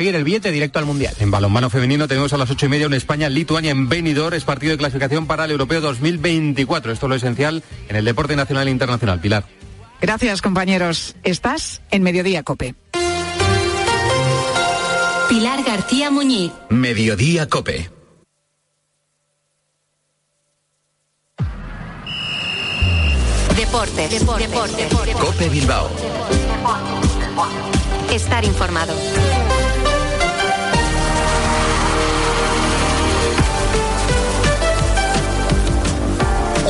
conseguir el billete directo al Mundial. En balonmano femenino tenemos a las ocho y media una España-Lituania en Benidorm, es partido de clasificación para el Europeo 2024. Esto es lo esencial en el deporte nacional e internacional. Pilar. Gracias, compañeros. Estás en Mediodía Cope. Pilar García Muñiz. Mediodía Cope. Deportes. Deportes. Deportes. Cope Bilbao. Estar informado.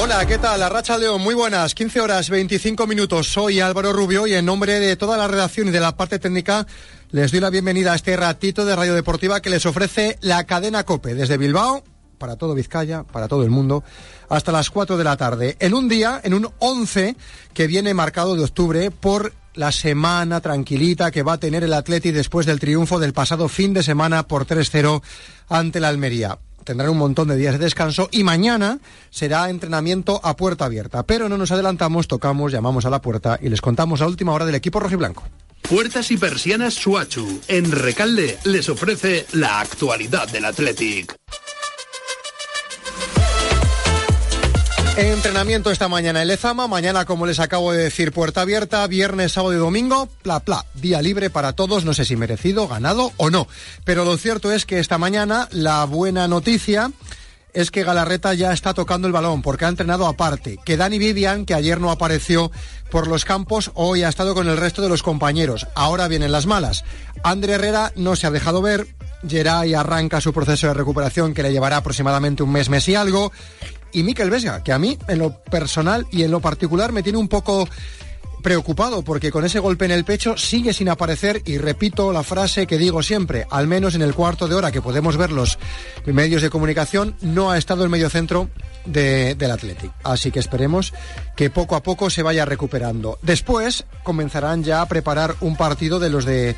Hola, ¿qué tal? Racha León, muy buenas. 15 horas 25 minutos. Soy Álvaro Rubio y en nombre de toda la redacción y de la parte técnica les doy la bienvenida a este ratito de Radio Deportiva que les ofrece la cadena Cope desde Bilbao para todo Vizcaya, para todo el mundo, hasta las 4 de la tarde. En un día, en un 11 que viene marcado de octubre por la semana tranquilita que va a tener el Atleti después del triunfo del pasado fin de semana por 3-0 ante la Almería tendrán un montón de días de descanso y mañana será entrenamiento a puerta abierta. Pero no nos adelantamos, tocamos, llamamos a la puerta y les contamos la última hora del equipo rojiblanco. Puertas y persianas Suachu. En Recalde les ofrece la actualidad del Athletic. Entrenamiento esta mañana en Lezama, mañana como les acabo de decir, puerta abierta, viernes, sábado y domingo, pla pla, día libre para todos, no sé si merecido, ganado o no. Pero lo cierto es que esta mañana la buena noticia es que Galarreta ya está tocando el balón porque ha entrenado aparte. Que Dani Vivian, que ayer no apareció por los campos, hoy ha estado con el resto de los compañeros. Ahora vienen las malas. André Herrera no se ha dejado ver. Geray arranca su proceso de recuperación que le llevará aproximadamente un mes, mes y algo y Miquel Vesga, que a mí en lo personal y en lo particular me tiene un poco preocupado porque con ese golpe en el pecho sigue sin aparecer y repito la frase que digo siempre, al menos en el cuarto de hora que podemos ver los medios de comunicación, no ha estado el mediocentro de, del Athletic. Así que esperemos que poco a poco se vaya recuperando. Después comenzarán ya a preparar un partido de los de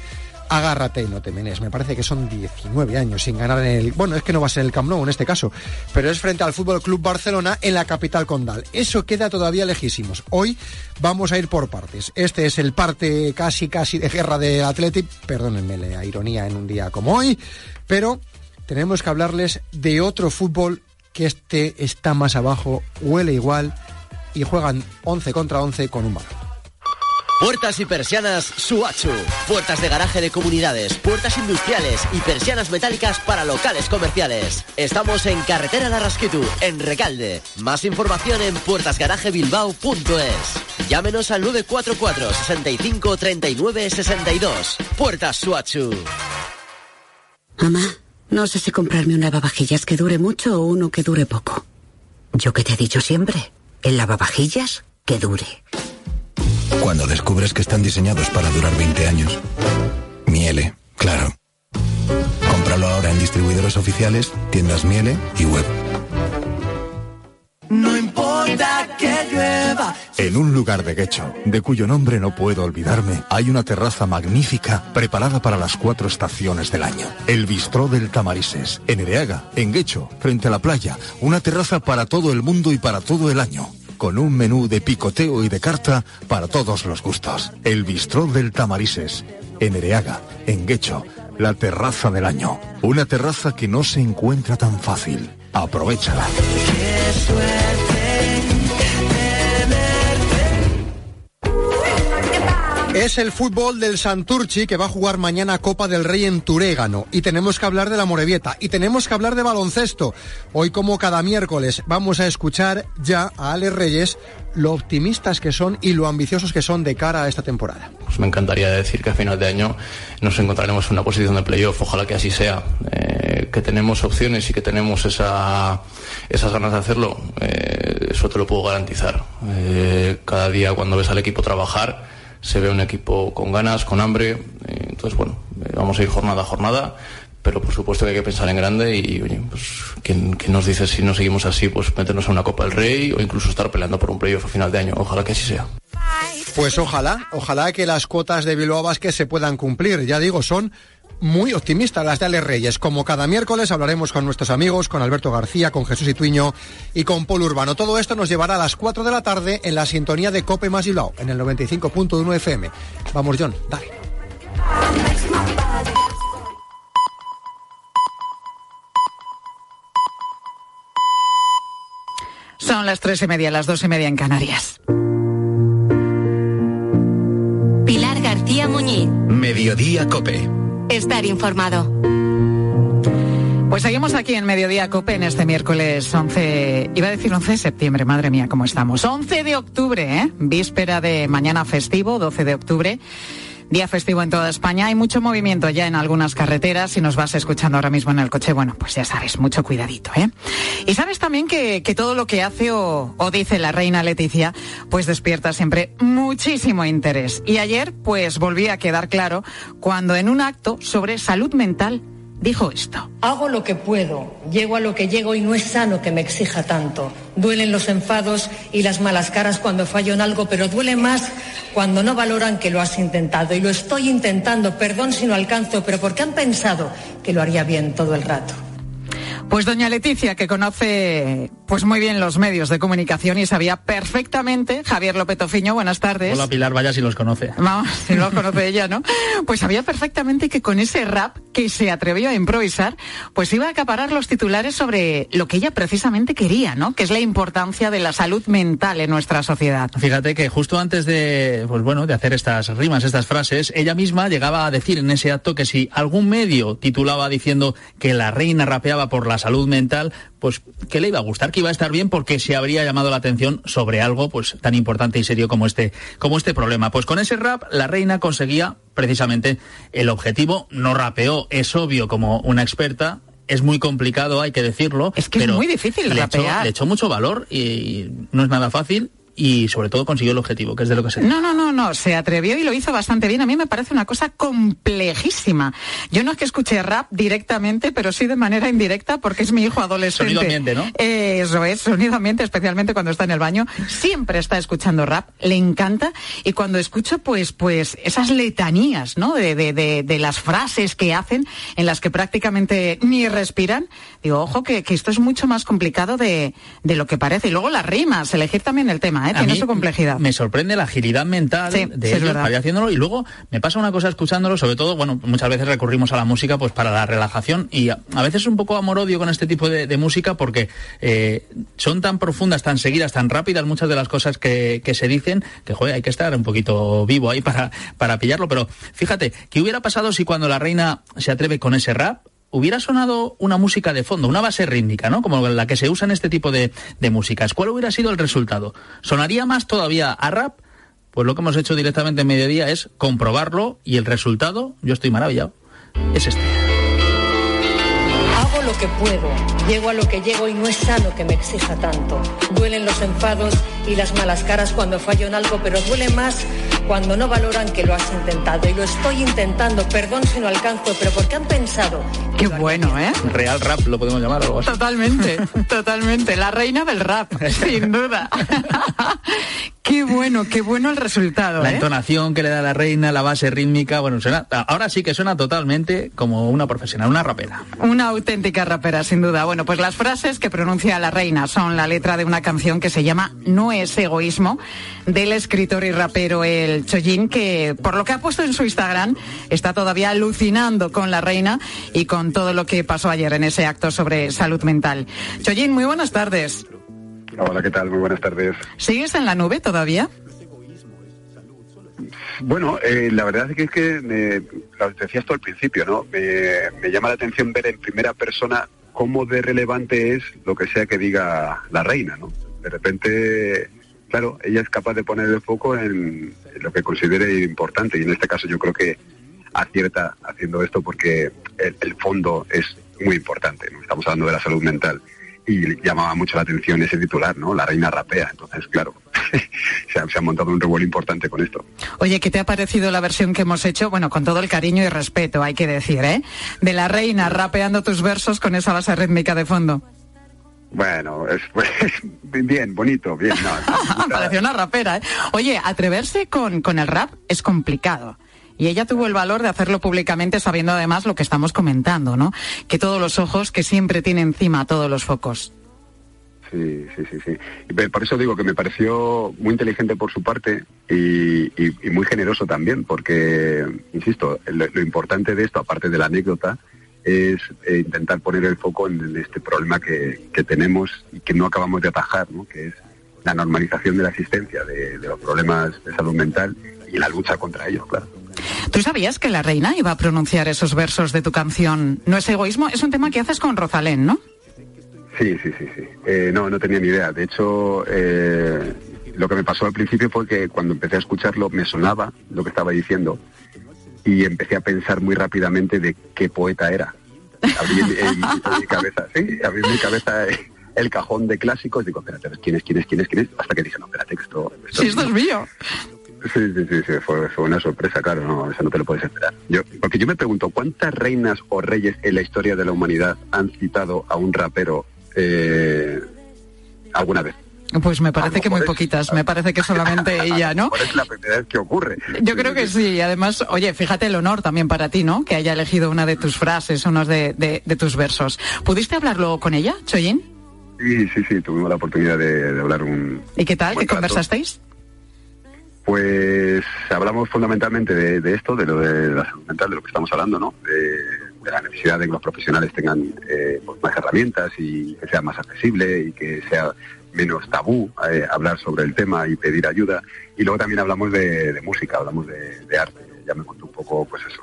agárrate y no te menes. Me parece que son 19 años sin ganar en el. Bueno, es que no va a ser el Camp Nou en este caso, pero es frente al Fútbol Club Barcelona en la capital condal. Eso queda todavía lejísimos. Hoy vamos a ir por partes. Este es el parte casi, casi de guerra de Athletic. Perdónenme la ironía en un día como hoy, pero tenemos que hablarles de otro fútbol que este está más abajo, huele igual y juegan 11 contra 11 con un balón. Puertas y persianas Suachu. Puertas de garaje de comunidades, puertas industriales y persianas metálicas para locales comerciales. Estamos en Carretera de Rasquitu, en Recalde. Más información en puertasgarajebilbao.es. Llámenos al 944 65 39 62. Puertas Suachu. Mamá, no sé si comprarme un lavavajillas que dure mucho o uno que dure poco. Yo que te he dicho siempre, el lavavajillas que dure. Cuando descubres que están diseñados para durar 20 años. Miele, claro. Cómpralo ahora en distribuidores oficiales, tiendas Miele y web. No importa que llueva. En un lugar de Guecho, de cuyo nombre no puedo olvidarme, hay una terraza magnífica preparada para las cuatro estaciones del año. El Bistró del Tamarises, en Ereaga, en Guecho, frente a la playa. Una terraza para todo el mundo y para todo el año con un menú de picoteo y de carta para todos los gustos. El Bistró del Tamarises, en Ereaga, en Guecho, la terraza del año. Una terraza que no se encuentra tan fácil. Aprovechala. Es el fútbol del Santurchi que va a jugar mañana Copa del Rey en Turégano. Y tenemos que hablar de la Morevieta. Y tenemos que hablar de baloncesto. Hoy, como cada miércoles, vamos a escuchar ya a Ale Reyes lo optimistas que son y lo ambiciosos que son de cara a esta temporada. Pues me encantaría decir que a final de año nos encontraremos en una posición de playoff. Ojalá que así sea. Eh, que tenemos opciones y que tenemos esa, esas ganas de hacerlo. Eh, eso te lo puedo garantizar. Eh, cada día cuando ves al equipo trabajar se ve un equipo con ganas, con hambre. Eh, entonces, bueno, eh, vamos a ir jornada a jornada, pero por supuesto que hay que pensar en grande y, oye, pues, ¿quién, nos dice si no seguimos así, pues meternos en una Copa del Rey o incluso estar peleando por un playoff a final de año? Ojalá que así sea. Pues ojalá, ojalá que las cuotas de Bilbao Vázquez se puedan cumplir. Ya digo, son muy optimista, las de Ale Reyes. Como cada miércoles hablaremos con nuestros amigos, con Alberto García, con Jesús Ituño y con Paul Urbano. Todo esto nos llevará a las 4 de la tarde en la sintonía de Cope Más y Bilbao, en el 95.1 FM. Vamos, John, dale. Son las tres y media, las dos y media en Canarias. Pilar García Muñiz. Mediodía Cope. Estar informado. Pues seguimos aquí en Mediodía Cope en este miércoles 11, iba a decir 11 de septiembre, madre mía, ¿cómo estamos? 11 de octubre, ¿eh? Víspera de mañana festivo, 12 de octubre. Día festivo en toda España. Hay mucho movimiento ya en algunas carreteras. Si nos vas escuchando ahora mismo en el coche, bueno, pues ya sabes, mucho cuidadito, ¿eh? Y sabes también que, que todo lo que hace o, o dice la reina Leticia, pues despierta siempre muchísimo interés. Y ayer, pues volví a quedar claro cuando en un acto sobre salud mental dijo esto. Hago lo que puedo, llego a lo que llego y no es sano que me exija tanto. Duelen los enfados y las malas caras cuando fallo en algo, pero duele más cuando no valoran que lo has intentado. Y lo estoy intentando, perdón si no alcanzo, pero porque han pensado que lo haría bien todo el rato. Pues doña Leticia, que conoce pues muy bien los medios de comunicación y sabía perfectamente, Javier López Tofiño, buenas tardes. Hola Pilar, vaya si los conoce. Vamos, si los conoce ella, ¿no? Pues sabía perfectamente que con ese rap que se atrevió a improvisar, pues iba a acaparar los titulares sobre lo que ella precisamente quería, ¿no? Que es la importancia de la salud mental en nuestra sociedad. Fíjate que justo antes de, pues bueno, de hacer estas rimas, estas frases, ella misma llegaba a decir en ese acto que si algún medio titulaba diciendo que la reina rapeaba por la salud mental, pues que le iba a gustar, que iba a estar bien porque se habría llamado la atención sobre algo pues tan importante y serio como este, como este problema. Pues con ese rap la reina conseguía precisamente el objetivo, no rapeó, es obvio como una experta, es muy complicado, hay que decirlo. Es que pero es muy difícil le echó, rapear. le echó mucho valor y, y no es nada fácil y sobre todo consiguió el objetivo, que es de lo que se No, no, no, no, se atrevió y lo hizo bastante bien. A mí me parece una cosa complejísima. Yo no es que escuche rap directamente, pero sí de manera indirecta porque es mi hijo adolescente. Sonido ambiente, ¿no? Eh, eso es, sonido ambiente, especialmente cuando está en el baño. Siempre está escuchando rap, le encanta. Y cuando escucho, pues, pues, esas letanías, ¿no? De, de, de, de las frases que hacen, en las que prácticamente ni respiran, digo, ojo, que, que esto es mucho más complicado de, de lo que parece. Y luego las rimas, elegir también el tema, ¿eh? Tiene su complejidad. Me sorprende la agilidad mental Sí, de ellos para ir haciéndolo y luego me pasa una cosa escuchándolo, sobre todo, bueno, muchas veces recurrimos a la música pues para la relajación y a, a veces un poco amor-odio con este tipo de, de música porque eh, son tan profundas, tan seguidas, tan rápidas muchas de las cosas que, que se dicen que, joder, hay que estar un poquito vivo ahí para, para pillarlo. Pero fíjate, ¿qué hubiera pasado si cuando la reina se atreve con ese rap hubiera sonado una música de fondo, una base rítmica, ¿no? Como la que se usa en este tipo de, de músicas. ¿Cuál hubiera sido el resultado? ¿Sonaría más todavía a rap? Pues lo que hemos hecho directamente en mediodía es comprobarlo y el resultado, yo estoy maravillado, es este. Hago lo que puedo, llego a lo que llego y no es sano que me exija tanto. Duelen los enfados y las malas caras cuando fallo en algo, pero duele más cuando no valoran que lo has intentado. Y lo estoy intentando, perdón si no alcanzo, pero porque han pensado. Qué bueno, ¿eh? Real rap lo podemos llamar algo así. Totalmente, totalmente. La reina del rap, sin duda. qué bueno, qué bueno el resultado. La ¿eh? entonación que le da la reina, la base rítmica, bueno, suena, ahora sí que suena totalmente como una profesional, una rapera. Una auténtica rapera, sin duda. Bueno, pues las frases que pronuncia la reina son la letra de una canción que se llama No es egoísmo, del escritor y rapero El Chollín, que por lo que ha puesto en su Instagram está todavía alucinando con la reina y con todo lo que pasó ayer en ese acto sobre salud mental. Chollín, muy buenas tardes. Hola, ¿qué tal? Muy buenas tardes. ¿Sigues en la nube todavía? Bueno, eh, la verdad es que, es que me, lo decías tú al principio, ¿no? Me, me llama la atención ver en primera persona cómo de relevante es lo que sea que diga la reina, ¿no? De repente, claro, ella es capaz de poner el foco en, lo que considere importante y en este caso yo creo que acierta haciendo esto porque el, fondo es muy importante, ¿no? Estamos hablando de la salud mental y llamaba mucho la atención ese titular, ¿no? La reina rapea. Entonces, claro, se, ha, se ha montado un revuelo importante con esto. Oye, ¿qué te ha parecido la versión que hemos hecho? Bueno, con todo el cariño y respeto, hay que decir, ¿eh? De la reina rapeando tus versos con esa base rítmica de fondo. Bueno, es, pues, bien, bonito, bien. No, Pareció una rapera, ¿eh? Oye, atreverse con, con el rap es complicado. Y ella tuvo el valor de hacerlo públicamente sabiendo además lo que estamos comentando, ¿no? Que todos los ojos, que siempre tiene encima todos los focos. Sí, sí, sí, sí. Por eso digo que me pareció muy inteligente por su parte y, y- y muy generoso también, porque, insisto, lo, lo importante de esto, aparte de la anécdota, es eh, intentar poner el foco en, este problema que, tenemos y que no acabamos de atajar, ¿no? que es la normalización de la existencia de, los problemas de salud mental y la lucha contra ellos, claro. ¿Tú sabías que la reina iba a pronunciar esos versos de tu canción No es egoísmo? Es un tema que haces con Rosalén, ¿no? Sí, sí, sí, sí. Eh, no, no tenía ni idea. De hecho, eh, lo que me pasó al principio fue que cuando empecé a escucharlo me sonaba lo que estaba diciendo y empecé a pensar muy rápidamente de qué poeta era. Abrí en, mi cabeza, sí, abrí mi cabeza el cajón de clásicos, digo, espérate, ¿quién es, quién es, quién es, quién es? Hasta que dije, no, espérate, esto... esto sí, esto es mío. Sí, sí, sí, fue, una sorpresa, claro, no, eso no te lo puedes esperar. Yo, porque yo me pregunto, ¿cuántas reinas o reyes en la historia de la humanidad han citado a un rapero eh, alguna vez? Pues me parece que muy poquitas, me parece que solamente ella, ¿no? Es la primera vez que ocurre. Yo creo que sí, además, oye, fíjate el honor también para ti, ¿no? Que haya elegido una de tus frases, unos de, de, tus versos. ¿Pudiste hablarlo con ella, Choyin? Sí, sí, sí, tuvimos la oportunidad de, hablar un... ¿Y qué tal? ¿Qué conversasteis? Pues hablamos fundamentalmente de, esto, de lo de la salud mental, de lo que estamos hablando, ¿no? De, la necesidad de que los profesionales tengan eh, pues más herramientas y que sea más accesible y que sea menos tabú eh, hablar sobre el tema y pedir ayuda. Y luego también hablamos de, música, hablamos de, arte. Ya me contó un poco, pues eso,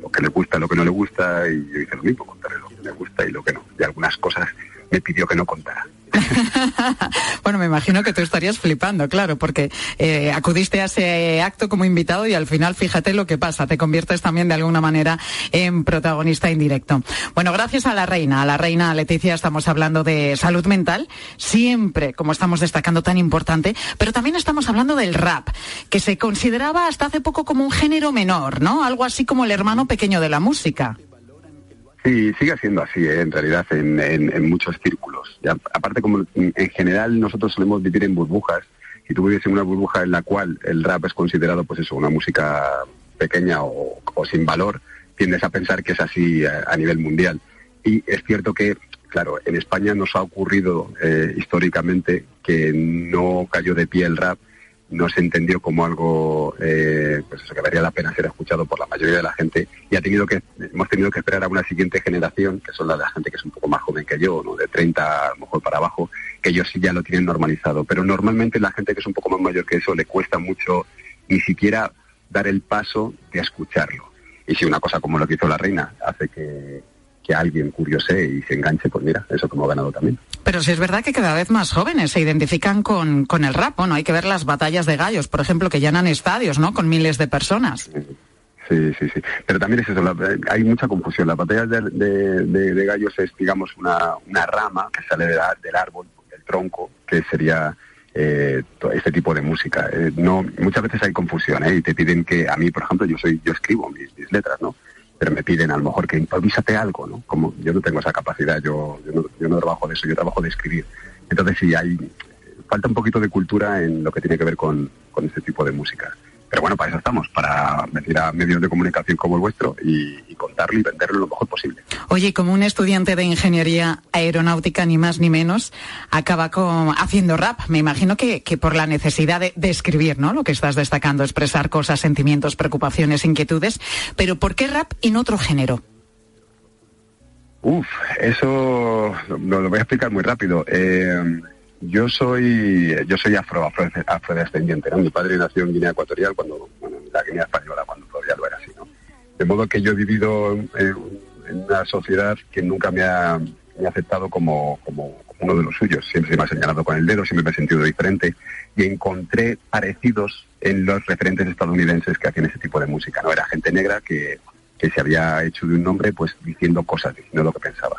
lo, que le gusta, lo que no le gusta, y yo hice lo mismo, contarle lo que me gusta y lo que no. Y algunas cosas me pidió que no contara. bueno, me imagino que tú estarías flipando, claro, porque eh, acudiste a ese acto como invitado y al final fíjate lo que pasa, te conviertes también de alguna manera en protagonista indirecto. Bueno, gracias a la reina, a la reina Leticia estamos hablando de salud mental, siempre, como estamos destacando, tan importante, pero también estamos hablando del rap, que se consideraba hasta hace poco como un género menor, ¿no? Algo así como el hermano pequeño de la música. Sí, sigue siendo así, ¿eh? en realidad, en, muchos círculos. aparte, como en general nosotros solemos vivir en burbujas, si tú vives en una burbuja en la cual el rap es considerado, pues eso, una música pequeña o, sin valor, tiendes a pensar que es así a, nivel mundial. Y es cierto que, claro, en España nos ha ocurrido eh, históricamente que no cayó de pie el rap no se entendió como algo eh, pues que valía la pena ser escuchado por la mayoría de la gente y ha tenido que hemos tenido que esperar a una siguiente generación que son la de la gente que es un poco más joven que yo no de 30 a lo mejor para abajo que ellos sí ya lo tienen normalizado. Pero normalmente la gente que es un poco más mayor que eso le cuesta mucho ni siquiera dar el paso de escucharlo. Y si una cosa como lo que hizo la reina hace que que alguien curiose y se enganche, pues mira, eso como ha ganado también. Pero sí es verdad que cada vez más jóvenes se identifican con, con el rap, ¿no? Hay que ver las batallas de gallos, por ejemplo, que llenan estadios, ¿no? Con miles de personas. Sí, sí, sí. Pero también es eso, hay mucha confusión. Las batallas de, de, gallos es, digamos, una, una rama que sale del árbol, del tronco, que sería eh, este tipo de música. Eh, no, muchas veces hay confusión, ¿eh? Y te piden que, a mí, por ejemplo, yo soy, yo escribo mis letras, ¿no? Pero me piden a lo mejor que improvísate algo, ¿no? Como yo no tengo esa capacidad, yo, yo, no, trabajo de eso, yo trabajo de escribir. Entonces sí, hay falta un poquito de cultura en lo que tiene que ver con, con este tipo de música. Pero bueno, para eso estamos, para venir a medios de comunicación como el vuestro y, contarlo y venderlo lo mejor posible. Oye, como un estudiante de ingeniería aeronáutica, ni más ni menos, acaba con, haciendo rap. Me imagino que, por la necesidad de, escribir, ¿no? Lo que estás destacando, expresar cosas, sentimientos, preocupaciones, inquietudes. Pero ¿por qué rap en otro género? Uf, eso lo, voy a explicar muy rápido. Eh, yo soy yo soy afro, afrodescendiente, ¿no? Mi padre nació en Guinea Ecuatorial, cuando, bueno, en la Guinea Española, cuando todavía lo era así, ¿no? De modo que yo he vivido en, una sociedad que nunca me ha, aceptado como, como, uno de los suyos. Siempre se me ha señalado con el dedo, siempre me he sentido diferente y encontré parecidos en los referentes estadounidenses que hacían ese tipo de música, ¿no? Era gente negra que, que se había hecho de un nombre pues diciendo cosas, diciendo lo que pensaba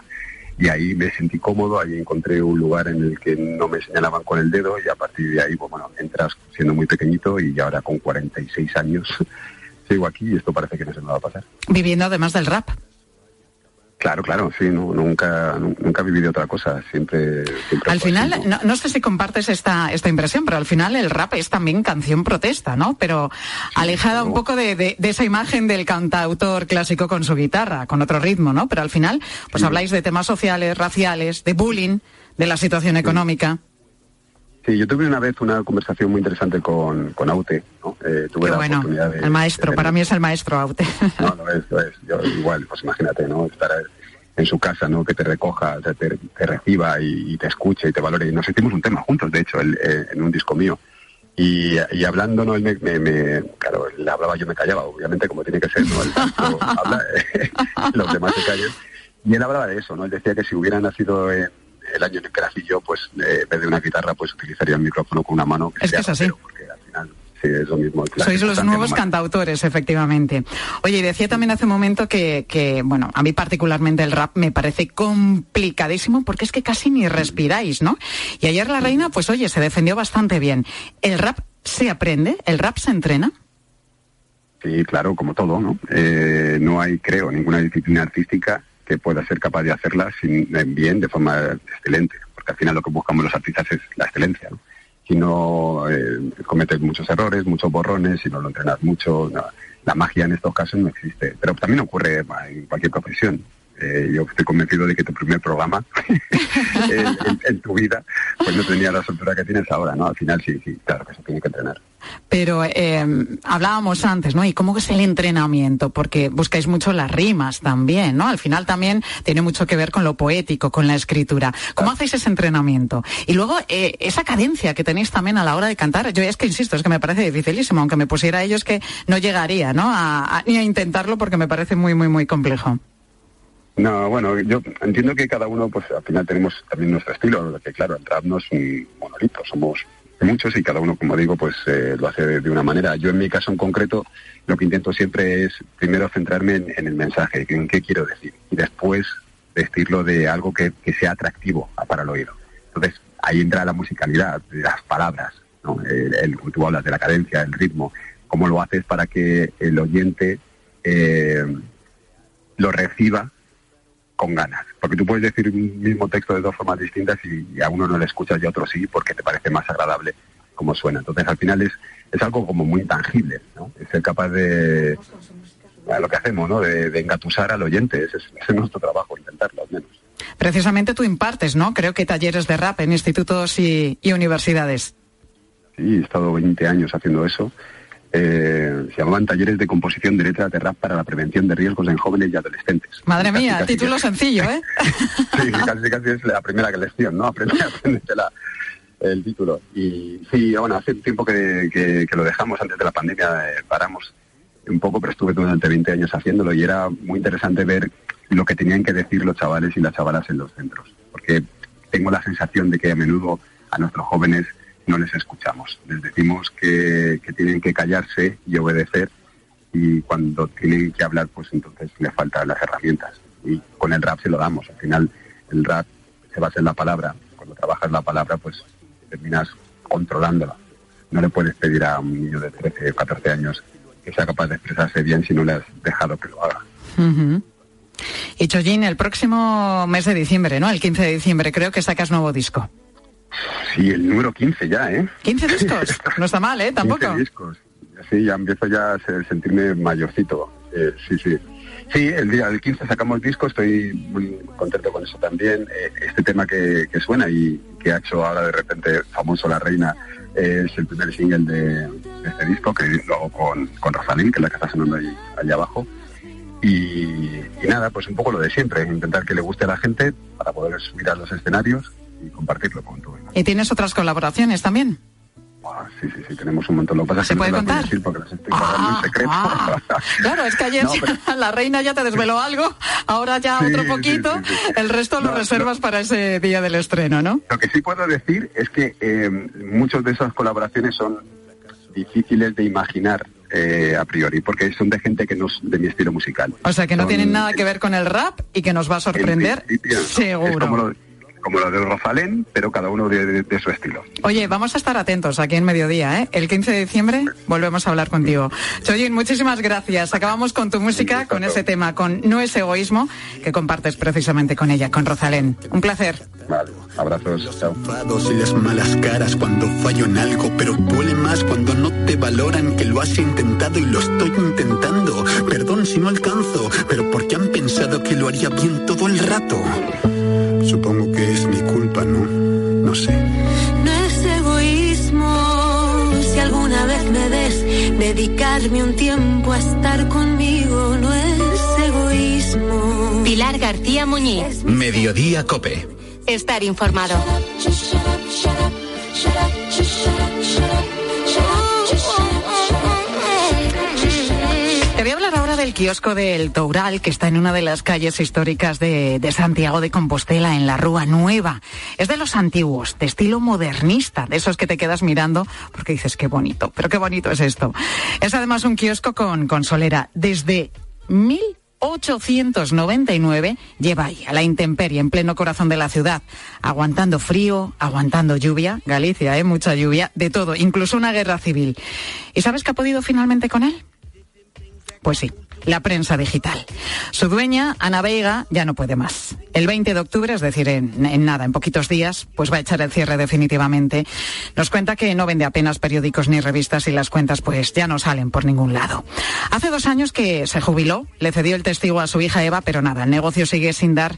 y ahí me sentí cómodo, ahí encontré un lugar en el que no me señalaban con el dedo y a partir de ahí, pues, bueno, entras siendo muy pequeñito y ahora con 46 años sigo aquí y esto parece que no se me va a pasar. Viviendo además del rap. Claro, claro, sí, nunca, nunca he vivido otra cosa, siempre... al final, no, sé si compartes esta, esta impresión, pero al final el rap es también canción protesta, ¿no? Pero alejada un poco de, esa imagen del cantautor clásico con su guitarra, con otro ritmo, ¿no? Pero al final, pues habláis de temas sociales, raciales, de bullying, de la situación económica. Sí, yo tuve una vez una conversación muy interesante con, con Aute, ¿no? Eh, tuve la bueno, oportunidad de, el maestro, para mí es el maestro Aute. No, lo es, lo es. Yo igual, pues imagínate, ¿no? Estar en su casa, ¿no? Que te recoja, te, te, reciba y, te escuche y te valore. Y nos hicimos un tema juntos, de hecho, eh, en un disco mío. Y, y hablando, ¿no? Él me, me, claro, él hablaba, yo me callaba, obviamente, como tiene que ser, ¿no? El habla, los demás se callan. Y él hablaba de eso, ¿no? Él decía que si hubiera nacido en el año en el que nací yo, pues eh, en vez de una guitarra, pues utilizaría el micrófono con una mano. es que es así. Porque al final sí, es lo mismo. Sois los nuevos cantautores, efectivamente. Oye, decía también hace un momento que, que, bueno, a mí particularmente el rap me parece complicadísimo porque es que casi ni respiráis, ¿no? Y ayer la reina, pues oye, se defendió bastante bien. ¿El rap se aprende? ¿El rap se entrena? Sí, claro, como todo, ¿no? Eh, no hay, creo, ninguna disciplina artística que pueda ser capaz de hacerla sin, bien, de forma excelente, porque al final lo que buscamos los artistas es la excelencia. Si no eh, cometes muchos errores, muchos borrones, si no lo entrenas mucho, la magia en estos casos no existe. Pero también ocurre en cualquier profesión. Eh, yo estoy convencido de que tu primer programa en, tu vida pues no tenía la soltura que tienes ahora, ¿no? Al final sí, sí, claro que se tiene que entrenar. Pero eh, hablábamos antes, ¿no? ¿Y cómo es el entrenamiento? Porque buscáis mucho las rimas también, ¿no? Al final también tiene mucho que ver con lo poético, con la escritura. ¿Cómo hacéis ese entrenamiento? Y luego, eh, esa cadencia que tenéis también a la hora de cantar, yo es que insisto, es que me parece dificilísimo, aunque me pusiera a ellos que no llegaría, ¿no? ni a intentarlo porque me parece muy, muy, muy complejo. No, bueno, yo entiendo que cada uno, pues al final tenemos también nuestro estilo, que claro, el rap no es un monolito, somos muchos y cada uno, como digo, pues eh, lo hace de, una manera. Yo en mi caso en concreto, lo que intento siempre es primero centrarme en, el mensaje, en qué quiero decir, y después decirlo de algo que, sea atractivo para el oído. Entonces, ahí entra la musicalidad, las palabras, ¿no? el, tú hablas de la cadencia, el ritmo, cómo lo haces para que el oyente eh, lo reciba con ganas. Porque tú puedes decir un mismo texto de dos formas distintas y, a uno no le escuchas y a otro sí porque te parece más agradable como suena. Entonces al final es, es algo como muy intangible, ¿no? Es ser capaz de... lo que hacemos, ¿no? De, engatusar al oyente. Ese es, nuestro trabajo, intentarlo al menos. Precisamente tú impartes, ¿no? Creo que talleres de rap en institutos y, y universidades. Sí, he estado 20 años haciendo eso eh, se llamaban talleres de composición de letras de rap para la prevención de riesgos en jóvenes y adolescentes. Madre mía, título sencillo, ¿eh? sí, casi, casi es la primera lección, ¿no? Aprender, la, el título. Y sí, bueno, hace tiempo que, que, lo dejamos, antes de la pandemia eh, paramos un poco, pero estuve durante 20 años haciéndolo y era muy interesante ver lo que tenían que decir los chavales y las chavalas en los centros. Porque tengo la sensación de que a menudo a nuestros jóvenes no les escuchamos. Les decimos que, tienen que callarse y obedecer y cuando tienen que hablar, pues entonces les faltan las herramientas. Y con el rap se lo damos. Al final el rap se basa en la palabra. Cuando trabajas la palabra, pues terminas controlándola. No le puedes pedir a un niño de 13 o 14 años que sea capaz de expresarse bien si no le has dejado que lo haga. Y Chojin, el próximo mes de diciembre, ¿no? El 15 de diciembre, creo que sacas nuevo disco. Sí, el número 15 ya, ¿eh? 15 discos. No está mal, ¿eh? Tampoco. 15 discos. Sí, ya empiezo ya a sentirme mayorcito. Eh, sí, sí. Sí, el día del 15 sacamos el disco, estoy muy contento con eso también. Eh, este tema que, suena y que ha hecho ahora de repente famoso La Reina es el primer single de, este disco, que lo hago con, con Rosalín, que es la que está sonando ahí allá abajo. Y, y, nada, pues un poco lo de siempre, intentar que le guste a la gente para poder subir a los escenarios y compartirlo con todo ¿Y tienes otras colaboraciones también? sí, sí, sí, tenemos un montón. Lo que pasa ¿Se puede contar? porque las estoy ah, en secreto. Ah. claro, es que ayer la reina ya te desveló algo, ahora ya otro poquito, el resto lo reservas para ese día del estreno, ¿no? Lo que sí puedo decir es que eh, muchas de esas colaboraciones son difíciles de imaginar eh, a priori, porque son de gente que no es de mi estilo musical. O sea, que no tienen nada que ver con el rap y que nos va a sorprender, seguro como lo de Rosalén, pero cada uno de, su estilo. Oye, vamos a estar atentos aquí en mediodía, ¿eh? El 15 de diciembre volvemos a hablar contigo. Choyin, muchísimas gracias. Acabamos con tu música, con ese tema, con No es egoísmo, que compartes precisamente con ella, con Rosalén. Un placer. Vale, abrazos. Los y las malas caras cuando fallo en algo, pero duele más cuando no te valoran que lo has intentado y lo estoy intentando. Perdón si no alcanzo, pero porque han pensado que lo haría bien todo el rato. Supongo que es mi culpa, ¿no? No sé. No es egoísmo si alguna vez me des dedicarme un tiempo a estar conmigo. No es egoísmo. Pilar García Muñiz. Mediodía Cope. Estar informado. Shut up, shut up, shut up, del kiosco del Toural, que está en una de las calles históricas de, Santiago de Compostela, en la Rúa Nueva. Es de los antiguos, de estilo modernista, de esos que te quedas mirando porque dices, qué bonito, pero qué bonito es esto. Es además un kiosco con, con solera. Desde mil 899 lleva ahí a la intemperie en pleno corazón de la ciudad, aguantando frío, aguantando lluvia, Galicia, ¿eh? mucha lluvia, de todo, incluso una guerra civil. ¿Y sabes qué ha podido finalmente con él? Pues sí, la prensa digital. Su dueña, Ana Veiga, ya no puede más. El 20 de octubre, es decir, en, en, nada, en poquitos días, pues va a echar el cierre definitivamente. Nos cuenta que no vende apenas periódicos ni revistas y las cuentas pues ya no salen por ningún lado. Hace dos años que se jubiló, le cedió el testigo a su hija Eva, pero nada, el negocio sigue sin dar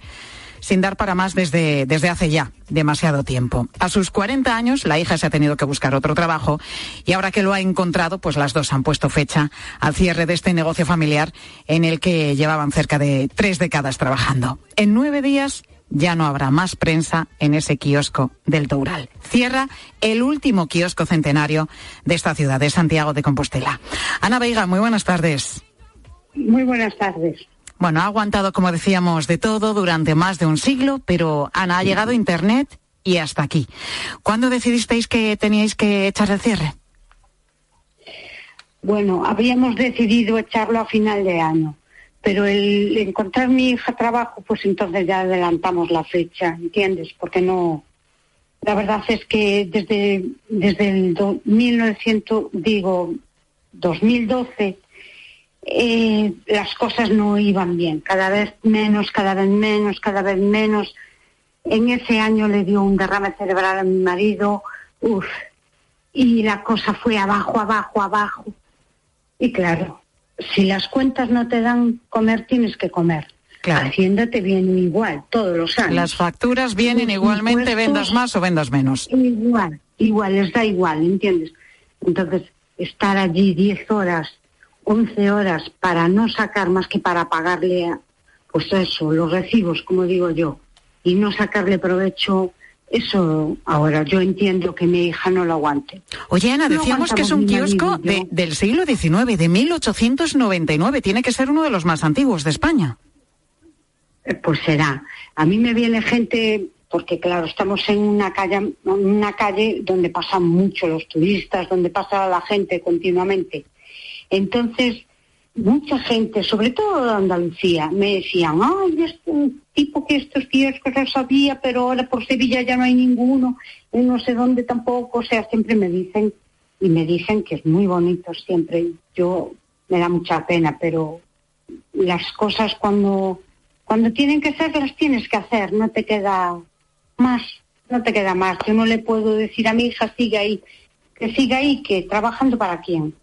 sin dar para más desde, desde hace ya demasiado tiempo. A sus 40 años, la hija se ha tenido que buscar otro trabajo y ahora que lo ha encontrado, pues las dos han puesto fecha al cierre de este negocio familiar en el que llevaban cerca de tres décadas trabajando. En nueve días ya no habrá más prensa en ese kiosco del Toural. Cierra el último kiosco centenario de esta ciudad, de Santiago de Compostela. Ana Veiga, muy buenas tardes. Muy buenas tardes. Bueno, ha aguantado, como decíamos, de todo durante más de un siglo, pero Ana, ha llegado Internet y hasta aquí. ¿Cuándo decidisteis que teníais que echar el cierre? Bueno, habíamos decidido echarlo a final de año, pero el encontrar mi hija trabajo, pues entonces ya adelantamos la fecha, ¿entiendes? Porque no... La verdad es que desde, desde el do, 1900, digo, 2012 eh, las cosas no iban bien, cada vez menos, cada vez menos, cada vez menos. En ese año le dio un derrame cerebral a mi marido, uff, y la cosa fue abajo, abajo, abajo. Y claro, si las cuentas no te dan comer, tienes que comer. Claro. Hacienda te viene igual todos los años. Las facturas vienen igualmente, vendas más o vendas menos. Igual, igual, les da igual, ¿entiendes? Entonces, estar allí 10 horas 11 horas para no sacar más que para pagarle, pues eso, los recibos, como digo yo, y no sacarle provecho, eso ahora yo entiendo que mi hija no lo aguante. Oye, Ana, decíamos que es un kiosco de, del siglo XIX, de 1899, tiene que ser uno de los más antiguos de España. Eh, pues será. A mí me viene gente porque claro, estamos en una calle, una calle donde pasan mucho los turistas, donde pasa la gente continuamente. Entonces, mucha gente, sobre todo de Andalucía, me decían, ay, es un tipo que estos kioscos ya sabía, pero ahora por Sevilla ya no hay ninguno, y no sé dónde tampoco, o sea, siempre me dicen, y me dicen que es muy bonito siempre. Yo me da mucha pena, pero las cosas cuando, cuando tienen que ser, las tienes que hacer, no te queda más, no te queda más. Yo no le puedo decir a mi hija, siga ahí, que siga ahí, que trabajando para quién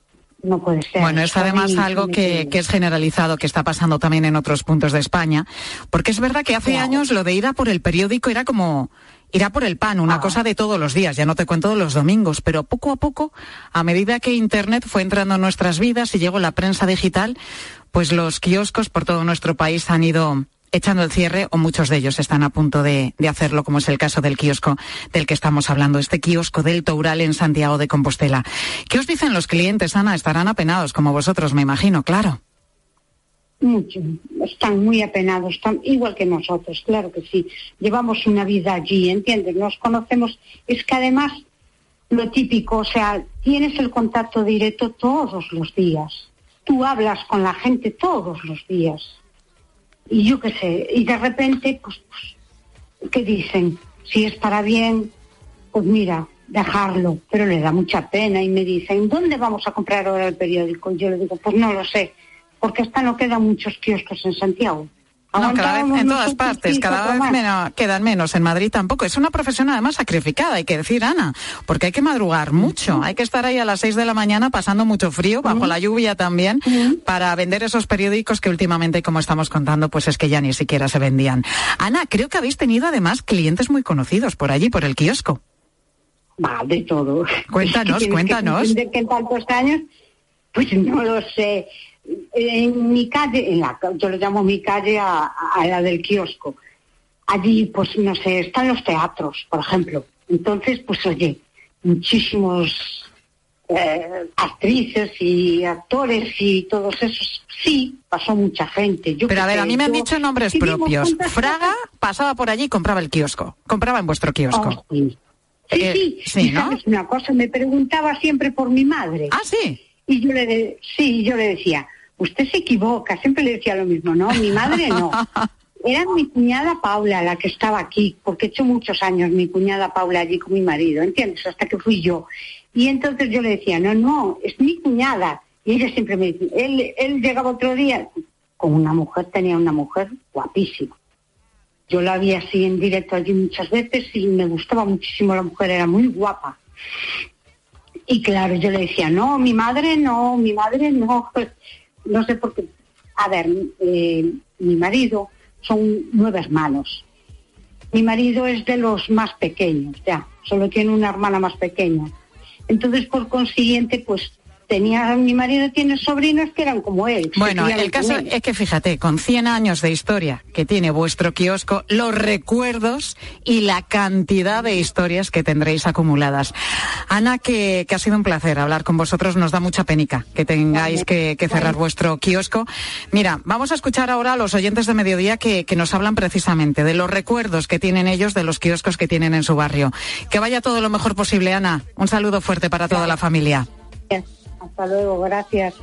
no puede ser. Bueno, es además algo que, que, es generalizado, que está pasando también en otros puntos de España, porque es verdad que hace claro. años lo de ir a por el periódico era como ir a por el pan, una ah. cosa de todos los días, ya no te cuento de los domingos, pero poco a poco, a medida que Internet fue entrando en nuestras vidas y llegó la prensa digital, pues los kioscos por todo nuestro país han ido echando el cierre o muchos de ellos están a punto de, hacerlo, como es el caso del kiosco del que estamos hablando, este kiosco del Toural en Santiago de Compostela. ¿Qué os dicen los clientes, Ana? Estarán apenados, como vosotros, me imagino, claro. Mucho, están muy apenados, están igual que nosotros, claro que sí. Llevamos una vida allí, ¿entiendes? Nos conocemos, es que además lo típico, o sea, tienes el contacto directo todos los días. Tú hablas con la gente todos los días y yo qué sé, y de repente, pues, pues, ¿qué dicen? Si es para bien, pues mira, dejarlo, pero le da mucha pena y me dicen, ¿dónde vamos a comprar ahora el periódico? Y yo le digo, pues no lo sé, porque hasta no quedan muchos kioscos en Santiago. No, cada vez en todas partes, cada vez menos, quedan menos. En Madrid tampoco. Es una profesión además sacrificada, hay que decir, Ana, porque hay que madrugar mucho. Hay que estar ahí a las seis de la mañana pasando mucho frío, bajo uh -huh. la lluvia también, uh -huh. para vender esos periódicos que últimamente, como estamos contando, pues es que ya ni siquiera se vendían. Ana, creo que habéis tenido además clientes muy conocidos por allí, por el kiosco. Va, de todo. Cuéntanos, cuéntanos. Que, que en tantos años Pues no lo sé. En mi calle, en la, yo le llamo mi calle a, a la del kiosco. Allí, pues no sé, están los teatros, por ejemplo. Entonces, pues oye, muchísimos eh, actrices y actores y todos esos. Sí, pasó mucha gente. Yo Pero a ver, a mí me han dicho nombres propios. Fraga pasaba por allí y compraba el kiosco. Compraba en vuestro kiosco. Oh, sí. Sí, Eh, sí, sí, y ¿no? sabes una cosa, me preguntaba siempre por mi madre. Ah, sí. Y yo le, de- sí, yo le decía, usted se equivoca, siempre le decía lo mismo, no, mi madre no. Era mi cuñada Paula la que estaba aquí, porque he hecho muchos años mi cuñada Paula allí con mi marido, ¿entiendes? Hasta que fui yo. Y entonces yo le decía, no, no, es mi cuñada. Y ella siempre me decía, él, él llegaba otro día con una mujer, tenía una mujer guapísima. Yo la vi así en directo allí muchas veces y me gustaba muchísimo la mujer, era muy guapa. Y claro, yo le decía, no, mi madre no, mi madre no. No sé por qué. A ver, eh, mi marido son nueve hermanos. Mi marido es de los más pequeños, ya, solo tiene una hermana más pequeña. Entonces, por consiguiente, pues tenía, mi marido tiene sobrinos que eran como él. Bueno, el caso él. es que fíjate, con 100 años de historia que tiene vuestro kiosco, los recuerdos y la cantidad de historias que tendréis acumuladas. Ana, que, que ha sido un placer hablar con vosotros, nos da mucha penica que tengáis que, que cerrar vuestro kiosco. Mira, vamos a escuchar ahora a los oyentes de mediodía que, que nos hablan precisamente de los recuerdos que tienen ellos de los kioscos que tienen en su barrio. Que vaya todo lo mejor posible, Ana. Un saludo fuerte para toda la familia. Hasta luego, gracias.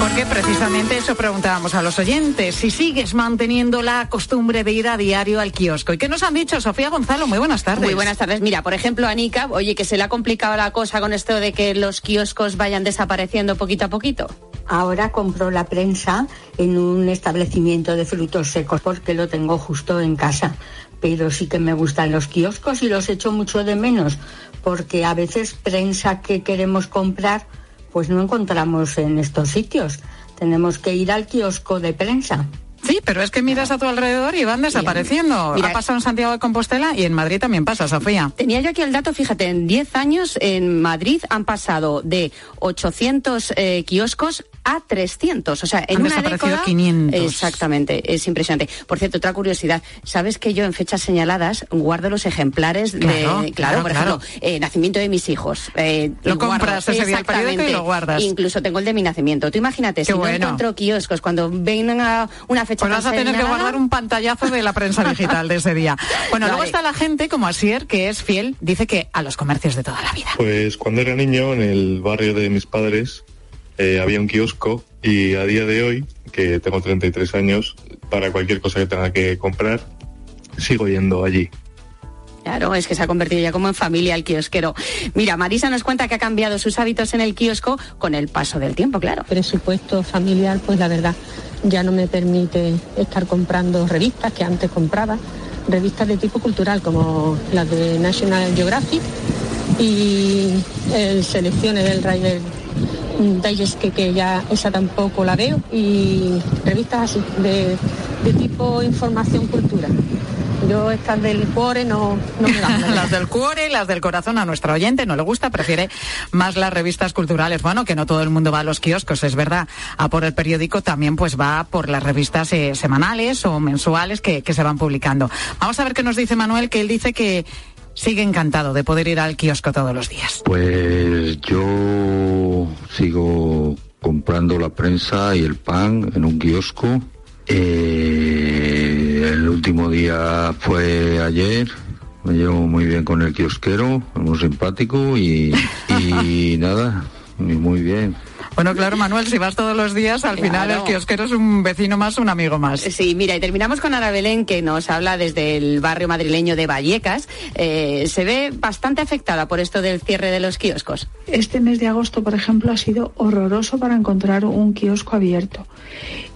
Porque precisamente eso preguntábamos a los oyentes, si sigues manteniendo la costumbre de ir a diario al kiosco. ¿Y qué nos han dicho? Sofía Gonzalo, muy buenas tardes. Muy buenas tardes. Mira, por ejemplo, Anika, oye, que se le ha complicado la cosa con esto de que los kioscos vayan desapareciendo poquito a poquito. Ahora compro la prensa en un establecimiento de frutos secos porque lo tengo justo en casa. Pero sí que me gustan los kioscos y los echo mucho de menos porque a veces prensa que queremos comprar pues no encontramos en estos sitios. Tenemos que ir al kiosco de prensa. Sí, pero es que miras a tu alrededor y van desapareciendo. Mira- ha pasado en Santiago de Compostela y en Madrid también pasa, Sofía. Tenía yo aquí el dato, fíjate, en 10 años en Madrid han pasado de 800 eh, kioscos a 300. O sea, en Han una desaparecido década... 500. Exactamente, es impresionante. Por cierto, otra curiosidad, ¿sabes que yo en fechas señaladas guardo los ejemplares Claro, de... claro, Claro, por claro. ejemplo, eh, nacimiento de mis hijos. eh, Lo guardo- compras ese día el periódico y Exactamente. lo guardas. Incluso tengo el de mi nacimiento. Tú imagínate, si no bueno. encuentro kioscos cuando vengan a una fecha Pues vas a tener que guardar un pantallazo de la prensa digital de ese día. Bueno, luego está la gente como Asier, que es fiel, dice que a los comercios de toda la vida. Pues cuando era niño, en el barrio de mis padres, eh, había un kiosco y a día de hoy, que tengo 33 años, para cualquier cosa que tenga que comprar, sigo yendo allí. Claro, es que se ha convertido ya como en familia el kiosquero. Mira, Marisa nos cuenta que ha cambiado sus hábitos en el kiosco con el paso del tiempo, claro. presupuesto familiar, pues la verdad ya no me permite estar comprando revistas que antes compraba, revistas de tipo cultural como las de National Geographic y el selecciones del Rider Digest que, que ya esa tampoco la veo y revistas así de, de tipo información cultura. Yo estas del cuore no, no me van. las del cuore y las del corazón a nuestra oyente no le gusta, prefiere más las revistas culturales. Bueno, que no todo el mundo va a los kioscos, es verdad. A por el periódico también pues va por las revistas eh, semanales o mensuales que, que se van publicando. Vamos a ver qué nos dice Manuel, que él dice que sigue encantado de poder ir al kiosco todos los días. Pues yo sigo comprando la prensa y el pan en un kiosco. Eh, el último día fue ayer. Me llevo muy bien con el kiosquero, muy simpático y, y nada, muy bien. Bueno, claro, Manuel, si vas todos los días, al final el kiosquero es un vecino más, un amigo más. Sí, mira, y terminamos con Ana Belén, que nos habla desde el barrio madrileño de Vallecas. Eh, se ve bastante afectada por esto del cierre de los kioscos. Este mes de agosto, por ejemplo, ha sido horroroso para encontrar un kiosco abierto.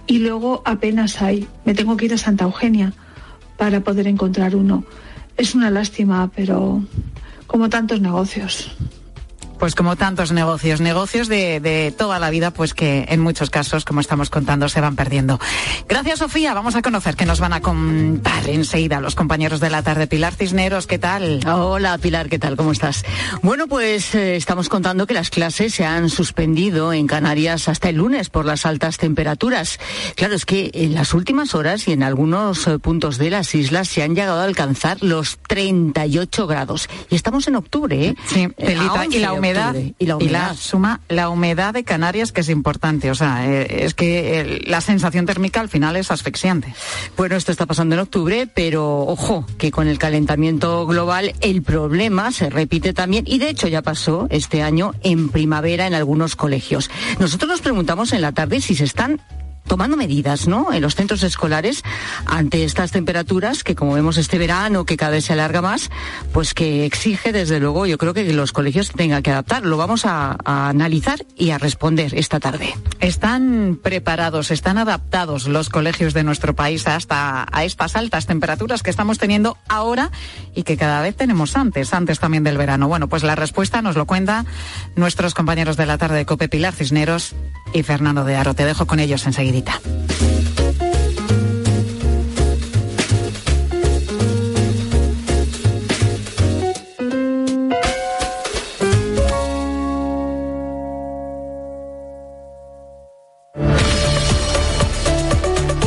Y luego apenas hay. Me tengo que ir a Santa Eugenia para poder encontrar uno. Es una lástima, pero como tantos negocios. Pues como tantos negocios, negocios de, de, toda la vida, pues que en muchos casos, como estamos contando, se van perdiendo. Gracias, Sofía. Vamos a conocer qué nos van a contar enseguida los compañeros de la tarde. Pilar Cisneros, ¿qué tal? Hola, Pilar, ¿qué tal? ¿Cómo estás? Bueno, pues eh, estamos contando que las clases se han suspendido en Canarias hasta el lunes por las altas temperaturas. Claro, es que en las últimas horas y en algunos eh, puntos de las islas se han llegado a alcanzar los 38 grados. Y estamos en octubre, ¿eh? Sí, y la humedad. Y la humedad. suma, la humedad de Canarias, que es importante. O sea, eh, es que la sensación térmica al final es asfixiante. Bueno, esto está pasando en octubre, pero ojo, que con el calentamiento global el problema se repite también y de hecho ya pasó este año en primavera en algunos colegios. Nosotros nos preguntamos en la tarde si se están tomando medidas, ¿no? En los centros escolares ante estas temperaturas que como vemos este verano que cada vez se alarga más, pues que exige desde luego, yo creo que los colegios tengan que adaptar. Lo vamos a, a analizar y a responder esta tarde. Están preparados, están adaptados los colegios de nuestro país hasta a estas altas temperaturas que estamos teniendo ahora y que cada vez tenemos antes, antes también del verano. Bueno, pues la respuesta nos lo cuenta nuestros compañeros de la tarde de Cope Pilar Cisneros y Fernando de Aro. Te dejo con ellos enseguida.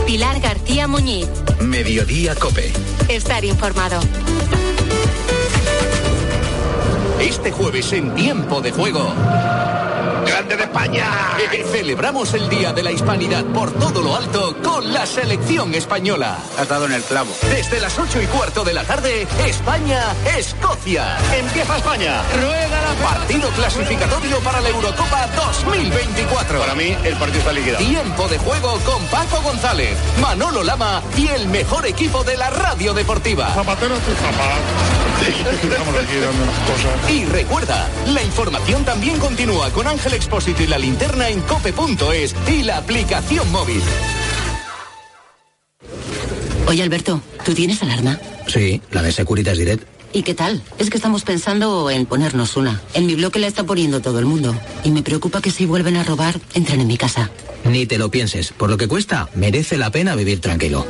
Pilar García Muñiz. Mediodía Cope. Estar informado. Este jueves en tiempo de juego. ¡Grande de España! Celebramos el Día de la Hispanidad por todo lo alto con la selección española. Has dado en el clavo. Desde las ocho y cuarto de la tarde, España-Escocia. ¡Empieza España! ¡Rueda la Partido clasificatorio para la Eurocopa 2024. Para mí, el partido está liquidado. Tiempo de juego con Paco González, Manolo Lama y el mejor equipo de la radio deportiva. Zapatero tu zapato. Estamos aquí dando unas cosas. Y recuerda, la información también continúa con Ángel Expósito y la linterna en cope.es y la aplicación móvil. Oye, Alberto, ¿tú tienes alarma? Sí, la de Securitas Direct. ¿Y qué tal? Es que estamos pensando en ponernos una. En mi bloque la está poniendo todo el mundo. Y me preocupa que si vuelven a robar, entren en mi casa. Ni te lo pienses. Por lo que cuesta, merece la pena vivir tranquilo.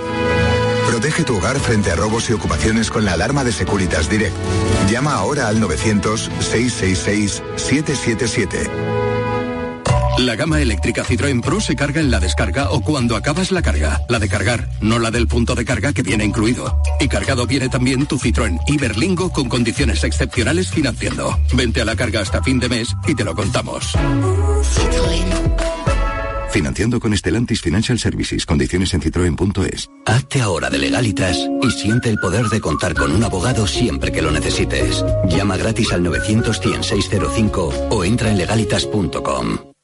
Protege tu hogar frente a robos y ocupaciones con la alarma de Securitas Direct. Llama ahora al 900-666-777. La gama eléctrica Citroën Pro se carga en la descarga o cuando acabas la carga. La de cargar, no la del punto de carga que viene incluido. Y cargado viene también tu Citroën Iberlingo con condiciones excepcionales financiando. Vente a la carga hasta fin de mes y te lo contamos. Financiando con Estelantis Financial Services. Condiciones en citroen.es. Hazte ahora de legalitas y siente el poder de contar con un abogado siempre que lo necesites. Llama gratis al 900 605 o entra en legalitas.com.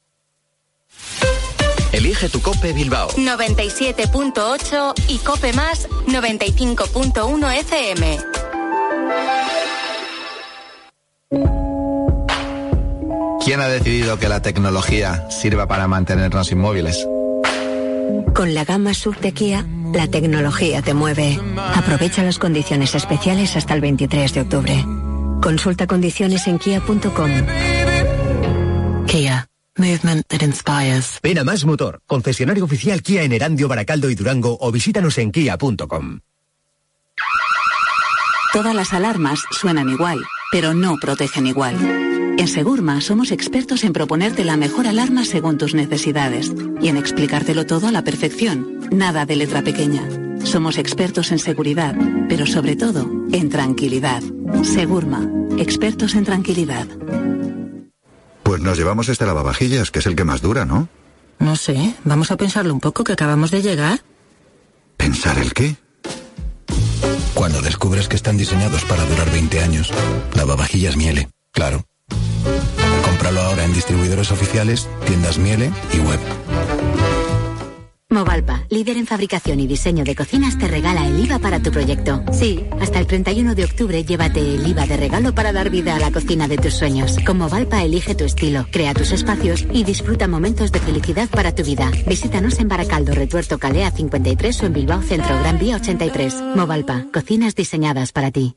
Elige tu Cope Bilbao. 97.8 y Cope Más 95.1 FM. ¿Quién ha decidido que la tecnología sirva para mantenernos inmóviles? Con la gama sub de Kia, la tecnología te mueve. Aprovecha las condiciones especiales hasta el 23 de octubre. Consulta condiciones en kia.com. Kia. Movement that inspires. Ven a Más Motor, concesionario oficial Kia en Erandio, Baracaldo y Durango o visítanos en kia.com. Todas las alarmas suenan igual, pero no protegen igual. En Segurma somos expertos en proponerte la mejor alarma según tus necesidades y en explicártelo todo a la perfección, nada de letra pequeña. Somos expertos en seguridad, pero sobre todo en tranquilidad. Segurma, expertos en tranquilidad. Pues nos llevamos este lavavajillas, que es el que más dura, ¿no? No sé, vamos a pensarlo un poco que acabamos de llegar. ¿Pensar el qué? Cuando descubres que están diseñados para durar 20 años, lavavajillas Miele, claro. Cómpralo ahora en distribuidores oficiales, tiendas Miele y web. Movalpa, líder en fabricación y diseño de cocinas, te regala el IVA para tu proyecto. Sí, hasta el 31 de octubre llévate el IVA de regalo para dar vida a la cocina de tus sueños. Con Movalpa elige tu estilo, crea tus espacios y disfruta momentos de felicidad para tu vida. Visítanos en Baracaldo, Retuerto Calea 53 o en Bilbao Centro, Gran Vía 83. Movalpa, cocinas diseñadas para ti.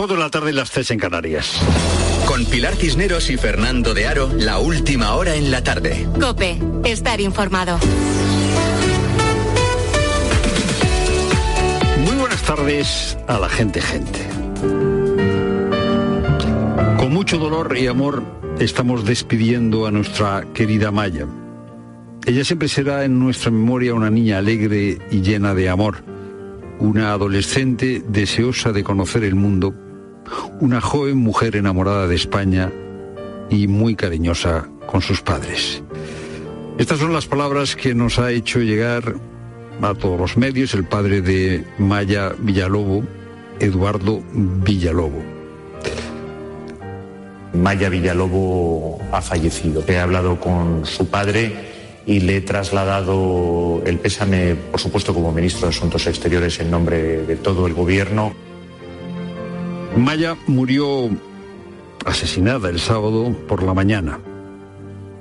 4 de la tarde y las 3 en Canarias. Con Pilar Cisneros y Fernando de Aro, la última hora en la tarde. Cope, estar informado. Muy buenas tardes a la gente, gente. Con mucho dolor y amor estamos despidiendo a nuestra querida Maya. Ella siempre será en nuestra memoria una niña alegre y llena de amor, una adolescente deseosa de conocer el mundo, una joven mujer enamorada de España y muy cariñosa con sus padres. Estas son las palabras que nos ha hecho llegar a todos los medios el padre de Maya Villalobo, Eduardo Villalobo. Maya Villalobo ha fallecido. He hablado con su padre y le he trasladado el pésame, por supuesto, como ministro de Asuntos Exteriores en nombre de todo el gobierno. Maya murió asesinada el sábado por la mañana.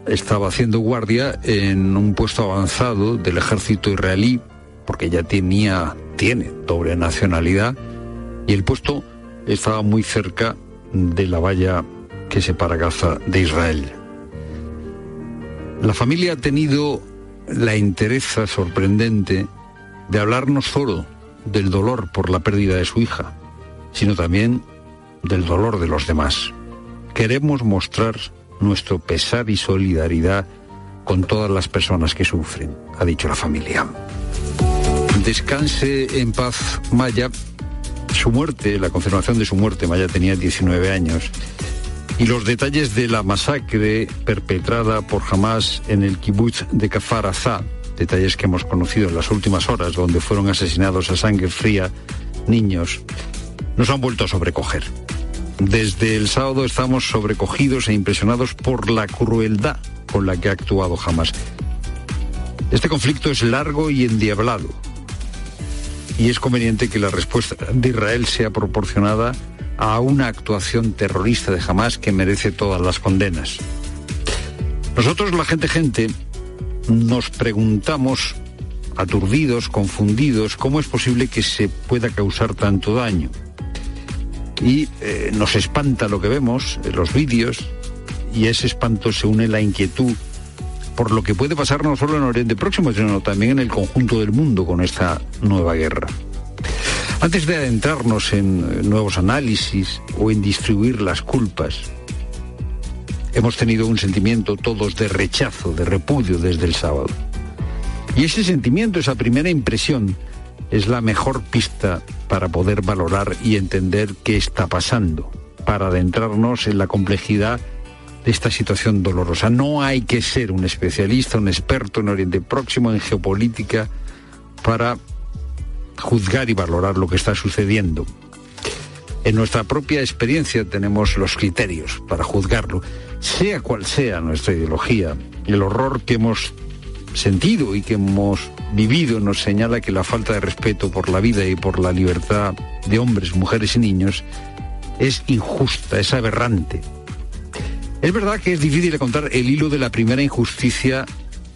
Estaba haciendo guardia en un puesto avanzado del ejército israelí, porque ella tenía, tiene doble nacionalidad, y el puesto estaba muy cerca de la valla que separa Gaza de Israel. La familia ha tenido la entereza sorprendente de hablar no solo del dolor por la pérdida de su hija, sino también del dolor de los demás. Queremos mostrar nuestro pesar y solidaridad con todas las personas que sufren, ha dicho la familia. Descanse en paz Maya. Su muerte, la confirmación de su muerte, Maya tenía 19 años, y los detalles de la masacre perpetrada por Hamas en el kibbutz de Kafar Azá, detalles que hemos conocido en las últimas horas, donde fueron asesinados a sangre fría niños, nos han vuelto a sobrecoger. Desde el sábado estamos sobrecogidos e impresionados por la crueldad con la que ha actuado Hamas. Este conflicto es largo y endiablado. Y es conveniente que la respuesta de Israel sea proporcionada a una actuación terrorista de Hamas que merece todas las condenas. Nosotros, la gente gente, nos preguntamos, aturdidos, confundidos, cómo es posible que se pueda causar tanto daño. Y eh, nos espanta lo que vemos, en los vídeos, y ese espanto se une la inquietud por lo que puede pasar no solo en Oriente Próximo, sino también en el conjunto del mundo con esta nueva guerra. Antes de adentrarnos en eh, nuevos análisis o en distribuir las culpas, hemos tenido un sentimiento todos de rechazo, de repudio desde el sábado. Y ese sentimiento, esa primera impresión, es la mejor pista para poder valorar y entender qué está pasando, para adentrarnos en la complejidad de esta situación dolorosa. No hay que ser un especialista, un experto en Oriente Próximo, en geopolítica, para juzgar y valorar lo que está sucediendo. En nuestra propia experiencia tenemos los criterios para juzgarlo, sea cual sea nuestra ideología. El horror que hemos sentido y que hemos vivido nos señala que la falta de respeto por la vida y por la libertad de hombres, mujeres y niños es injusta, es aberrante. Es verdad que es difícil contar el hilo de la primera injusticia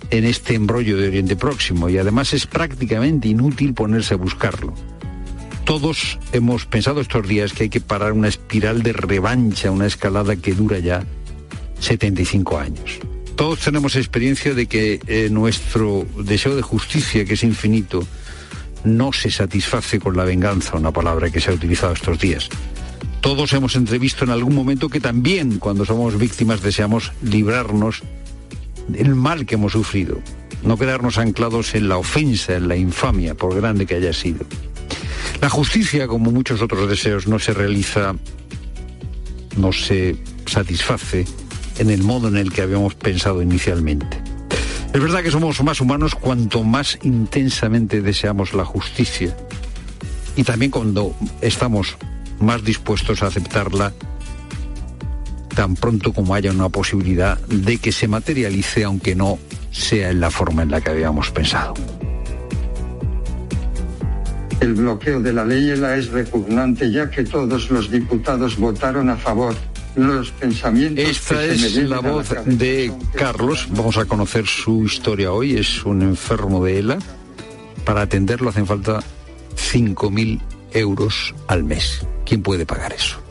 en este embrollo de Oriente Próximo y además es prácticamente inútil ponerse a buscarlo. Todos hemos pensado estos días que hay que parar una espiral de revancha, una escalada que dura ya 75 años. Todos tenemos experiencia de que eh, nuestro deseo de justicia, que es infinito, no se satisface con la venganza, una palabra que se ha utilizado estos días. Todos hemos entrevisto en algún momento que también cuando somos víctimas deseamos librarnos el mal que hemos sufrido, no quedarnos anclados en la ofensa, en la infamia, por grande que haya sido. La justicia, como muchos otros deseos, no se realiza, no se satisface en el modo en el que habíamos pensado inicialmente. Es verdad que somos más humanos cuanto más intensamente deseamos la justicia y también cuando estamos más dispuestos a aceptarla tan pronto como haya una posibilidad de que se materialice, aunque no sea en la forma en la que habíamos pensado. El bloqueo de la ley ELA es repugnante ya que todos los diputados votaron a favor. Los pensamientos. Esta es la voz de Carlos. Vamos a conocer su historia hoy. Es un enfermo de ELA. Para atenderlo hacen falta 5.000 euros al mes. ¿Quién puede pagar eso?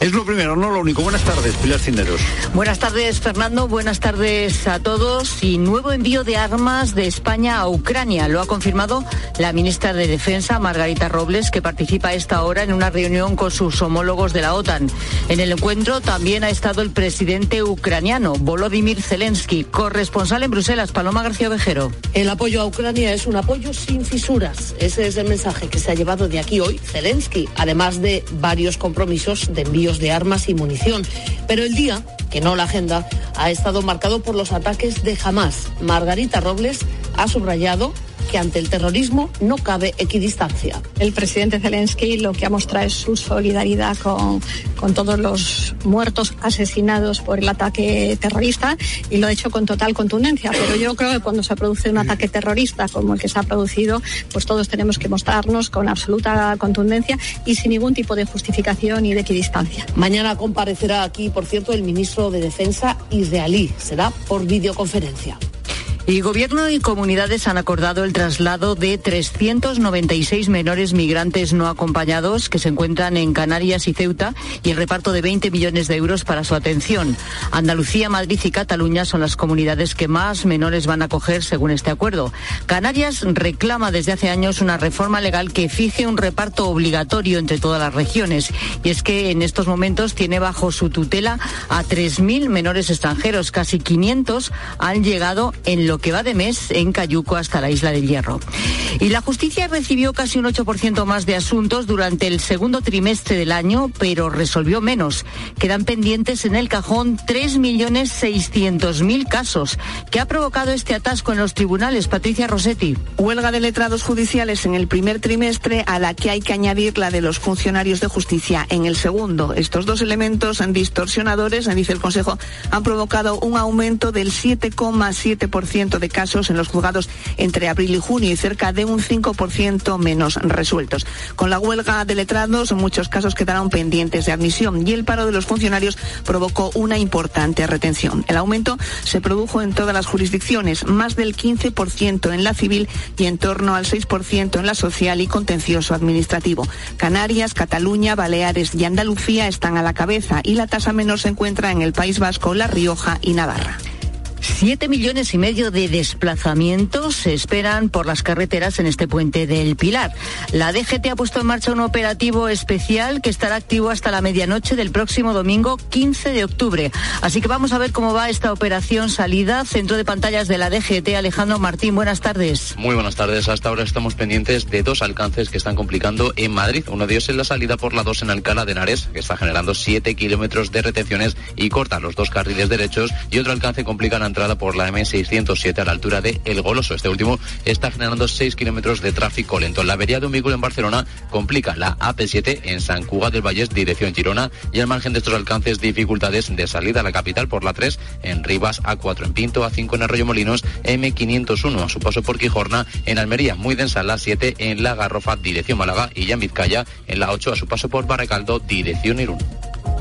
Es lo primero, no lo único. Buenas tardes, Pilar Cineros. Buenas tardes, Fernando. Buenas tardes a todos. Y nuevo envío de armas de España a Ucrania. Lo ha confirmado la ministra de Defensa, Margarita Robles, que participa a esta hora en una reunión con sus homólogos de la OTAN. En el encuentro también ha estado el presidente ucraniano, Volodymyr Zelensky, corresponsal en Bruselas, Paloma García Vejero. El apoyo a Ucrania es un apoyo sin fisuras. Ese es el mensaje que se ha llevado de aquí hoy Zelensky, además de varios compromisos de envío de armas y munición. Pero el día, que no la agenda, ha estado marcado por los ataques de Hamas. Margarita Robles ha subrayado que ante el terrorismo no cabe equidistancia. El presidente Zelensky lo que ha mostrado es su solidaridad con, con todos los muertos asesinados por el ataque terrorista y lo ha hecho con total contundencia. Pero yo creo que cuando se produce un ataque terrorista como el que se ha producido, pues todos tenemos que mostrarnos con absoluta contundencia y sin ningún tipo de justificación ni de equidistancia. Mañana comparecerá aquí, por cierto, el ministro de Defensa israelí. Será por videoconferencia. Y gobierno y comunidades han acordado el traslado de 396 menores migrantes no acompañados que se encuentran en Canarias y Ceuta y el reparto de 20 millones de euros para su atención. Andalucía, Madrid y Cataluña son las comunidades que más menores van a acoger según este acuerdo. Canarias reclama desde hace años una reforma legal que fije un reparto obligatorio entre todas las regiones y es que en estos momentos tiene bajo su tutela a 3.000 menores extranjeros. Casi 500 han llegado en lo que va de mes en Cayuco hasta la isla del Hierro. Y la justicia recibió casi un 8% más de asuntos durante el segundo trimestre del año, pero resolvió menos. Quedan pendientes en el cajón 3.600.000 casos. ¿Qué ha provocado este atasco en los tribunales? Patricia Rossetti. Huelga de letrados judiciales en el primer trimestre a la que hay que añadir la de los funcionarios de justicia en el segundo. Estos dos elementos distorsionadores, dice el Consejo, han provocado un aumento del 7,7% de casos en los juzgados entre abril y junio y cerca de un 5% menos resueltos. Con la huelga de letrados, muchos casos quedaron pendientes de admisión y el paro de los funcionarios provocó una importante retención. El aumento se produjo en todas las jurisdicciones, más del 15% en la civil y en torno al 6% en la social y contencioso administrativo. Canarias, Cataluña, Baleares y Andalucía están a la cabeza y la tasa menor se encuentra en el País Vasco, La Rioja y Navarra. Siete millones y medio de desplazamientos se esperan por las carreteras en este puente del Pilar. La DGT ha puesto en marcha un operativo especial que estará activo hasta la medianoche del próximo domingo 15 de octubre. Así que vamos a ver cómo va esta operación salida. Centro de pantallas de la DGT, Alejandro Martín, buenas tardes. Muy buenas tardes. Hasta ahora estamos pendientes de dos alcances que están complicando en Madrid. Uno de ellos es la salida por la 2 en Alcalá de Henares, que está generando 7 kilómetros de retenciones y corta los dos carriles derechos. Y otro alcance complica entrada por la M607 a la altura de El Goloso. Este último está generando 6 kilómetros de tráfico lento. La avería de un vehículo en Barcelona complica la AP7 en San Cugat del Vallés, dirección Girona, y al margen de estos alcances, dificultades de salida a la capital por la 3 en Rivas, A4 en Pinto, A5 en Arroyo Molinos, M501 a su paso por Quijorna, en Almería, muy densa la 7 en La Garrofa, dirección Málaga, y ya en Vizcaya, en la 8 a su paso por Barracaldo, dirección Irún.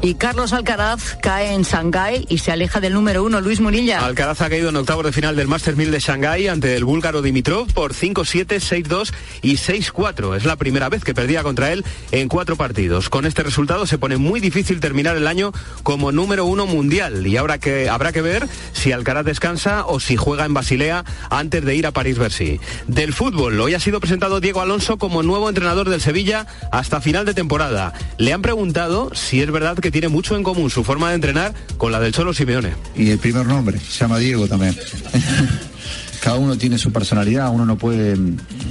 Y Carlos Alcaraz cae en Shanghái y se aleja del número uno, Luis Murilla. Alcaraz ha caído en octavos de final del Master 1000 de Shanghái ante el búlgaro Dimitrov por 5-7, 6-2 y 6-4. Es la primera vez que perdía contra él en cuatro partidos. Con este resultado se pone muy difícil terminar el año como número uno mundial y ahora que habrá que ver si Alcaraz descansa o si juega en Basilea antes de ir a París-Bercy. Del fútbol, hoy ha sido presentado Diego Alonso como nuevo entrenador del Sevilla hasta final de temporada. Le han preguntado si es verdad que tiene mucho en común su forma de entrenar con la del Cholo Simeone. Y el primer nombre, se llama Diego también. cada uno tiene su personalidad, uno no puede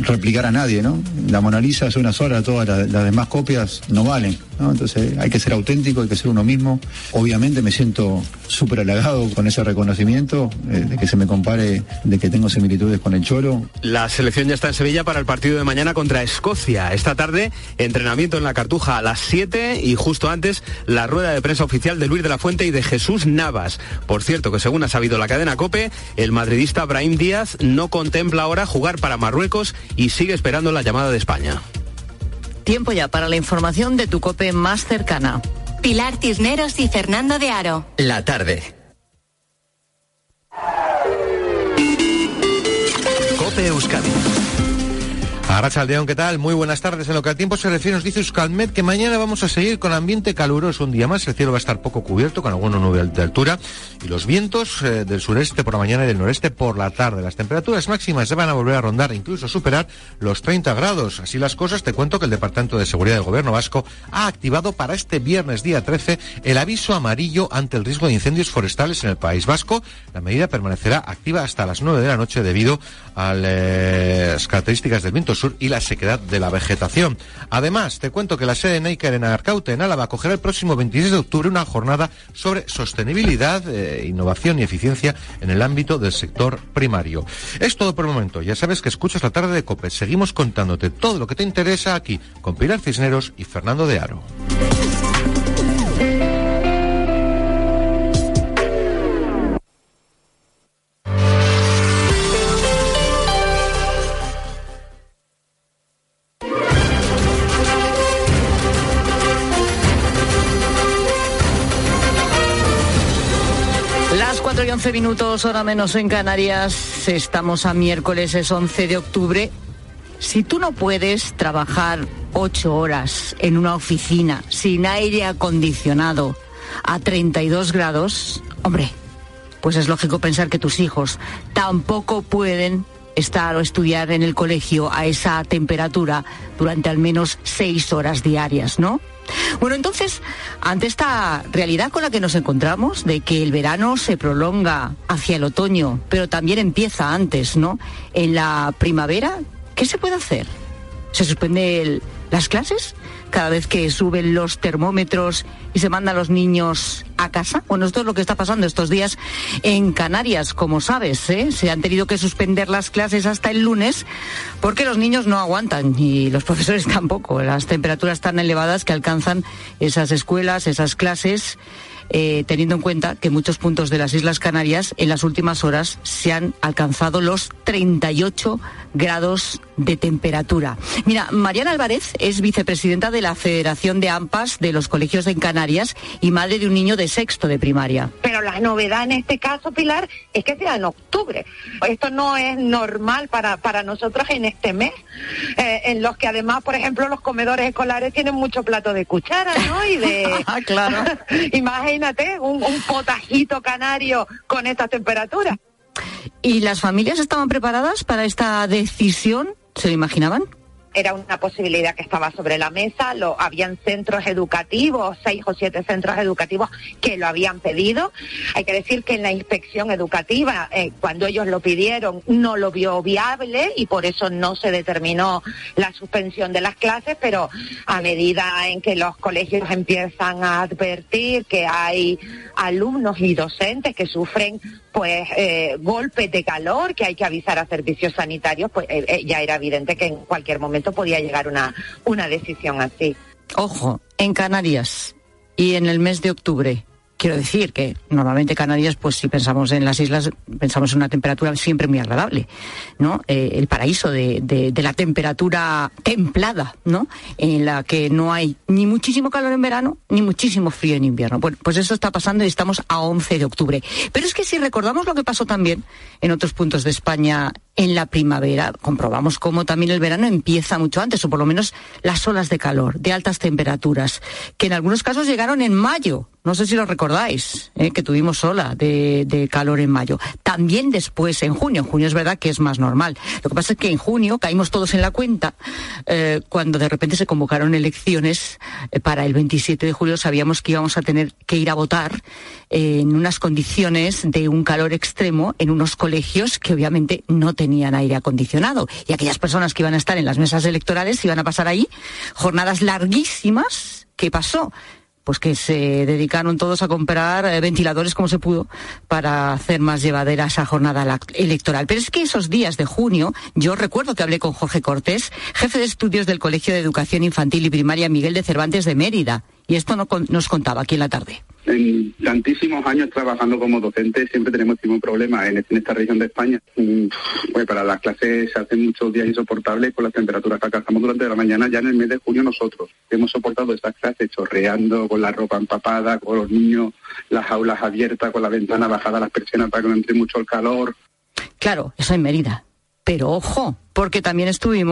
replicar a nadie, ¿no? La Mona Lisa es una sola, todas las, demás copias no valen. Entonces hay que ser auténtico, hay que ser uno mismo. Obviamente me siento súper halagado con ese reconocimiento, eh, de que se me compare, de que tengo similitudes con el Cholo. La selección ya está en Sevilla para el partido de mañana contra Escocia. Esta tarde, entrenamiento en la Cartuja a las 7 y justo antes la rueda de prensa oficial de Luis de la Fuente y de Jesús Navas. Por cierto, que según ha sabido la cadena COPE, el madridista Brahim Díaz no contempla ahora jugar para Marruecos y sigue esperando la llamada de España. Tiempo ya para la información de tu cope más cercana. Pilar Tisneros y Fernando de Aro. La tarde. Cope Euskadi. Arrachaldeón, ¿qué tal? Muy buenas tardes. En lo que al tiempo se refiere, nos dice Euskalmet que mañana vamos a seguir con ambiente caluroso un día más. El cielo va a estar poco cubierto, con alguna nube de altura. Y los vientos eh, del sureste por la mañana y del noreste por la tarde. Las temperaturas máximas se van a volver a rondar incluso superar los 30 grados. Así las cosas, te cuento que el Departamento de Seguridad del Gobierno Vasco ha activado para este viernes día 13 el aviso amarillo ante el riesgo de incendios forestales en el País Vasco. La medida permanecerá activa hasta las 9 de la noche debido a las características del viento sur y la sequedad de la vegetación. Además, te cuento que la sede Neiker en Arcaute, en Álava, acogerá el próximo 26 de octubre una jornada sobre sostenibilidad, eh, innovación y eficiencia en el ámbito del sector primario. Es todo por el momento. Ya sabes que escuchas la tarde de COPE. Seguimos contándote todo lo que te interesa aquí con Pilar Cisneros y Fernando de Aro. 11 minutos, hora menos en Canarias. Estamos a miércoles, es 11 de octubre. Si tú no puedes trabajar 8 horas en una oficina sin aire acondicionado a 32 grados, hombre, pues es lógico pensar que tus hijos tampoco pueden estar o estudiar en el colegio a esa temperatura durante al menos 6 horas diarias, ¿no? Bueno, entonces, ante esta realidad con la que nos encontramos, de que el verano se prolonga hacia el otoño, pero también empieza antes, ¿no? En la primavera, ¿qué se puede hacer? ¿Se suspende las clases? Cada vez que suben los termómetros y se mandan los niños a casa. Bueno, esto es lo que está pasando estos días en Canarias, como sabes. ¿eh? Se han tenido que suspender las clases hasta el lunes porque los niños no aguantan y los profesores tampoco. Las temperaturas tan elevadas que alcanzan esas escuelas, esas clases. Eh, teniendo en cuenta que muchos puntos de las Islas Canarias en las últimas horas se han alcanzado los 38 grados de temperatura. Mira, Mariana Álvarez es vicepresidenta de la Federación de AMPAS de los Colegios en Canarias y madre de un niño de sexto de primaria. Pero la novedad en este caso, Pilar, es que sea en octubre. Esto no es normal para, para nosotros en este mes, eh, en los que además, por ejemplo, los comedores escolares tienen mucho plato de cuchara, ¿no? Y de... Ah, claro. Imagínate un, potajito canario con esta temperatura. ¿Y las familias estaban preparadas para esta decisión? ¿Se lo imaginaban? Era una posibilidad que estaba sobre la mesa, lo habían centros educativos, seis o siete centros educativos que lo habían pedido. Hay que decir que en la inspección educativa, eh, cuando ellos lo pidieron, no lo vio viable y por eso no se determinó la suspensión de las clases, pero a medida en que los colegios empiezan a advertir que hay alumnos y docentes que sufren pues eh, golpes de calor que hay que avisar a servicios sanitarios, pues eh, eh, ya era evidente que en cualquier momento podía llegar una, una decisión así. Ojo, en Canarias y en el mes de octubre, quiero decir que normalmente Canarias, pues si pensamos en las islas, pensamos en una temperatura siempre muy agradable, ¿no? Eh, el paraíso de, la temperatura templada, ¿no? En la que no hay ni muchísimo calor en verano, ni muchísimo frío en invierno. Bueno, pues eso está pasando y estamos a 11 de octubre. Pero es que si recordamos lo que pasó también en otros puntos de España en la primavera, comprobamos cómo también el verano empieza mucho antes, o por lo menos las olas de calor, de altas temperaturas, que en algunos casos llegaron en mayo. No sé si lo recordáis, ¿eh? que tuvimos ola de, calor en mayo. También después, en junio. En junio es verdad que es más normal. Lo que pasa es que en junio caímos todos en la cuenta eh, cuando de repente se convocaron elecciones eh, para el 27 de julio. Sabíamos que íbamos a tener que ir a votar en unas condiciones de un calor extremo en unos colegios que obviamente no tenían aire acondicionado. Y aquellas personas que iban a estar en las mesas electorales iban a pasar ahí jornadas larguísimas. ¿Qué pasó? pues que se dedicaron todos a comprar eh, ventiladores como se pudo para hacer más llevadera esa jornada electoral. Pero es que esos días de junio, yo recuerdo que hablé con Jorge Cortés, jefe de estudios del Colegio de Educación Infantil y Primaria Miguel de Cervantes de Mérida, y esto no, nos contaba aquí en la tarde. En tantísimos años trabajando como docente siempre tenemos un problema en, en, esta región de España. Pues para las clases se hacen muchos días insoportables con las temperaturas que alcanzamos durante la mañana. Ya en el mes de junio nosotros hemos soportado estas clases chorreando, con la ropa empapada, con los niños, las aulas abiertas, con la ventana bajada, las persianas para que no entre mucho el calor. Claro, eso en Mérida. Pero ojo, porque también estuvimos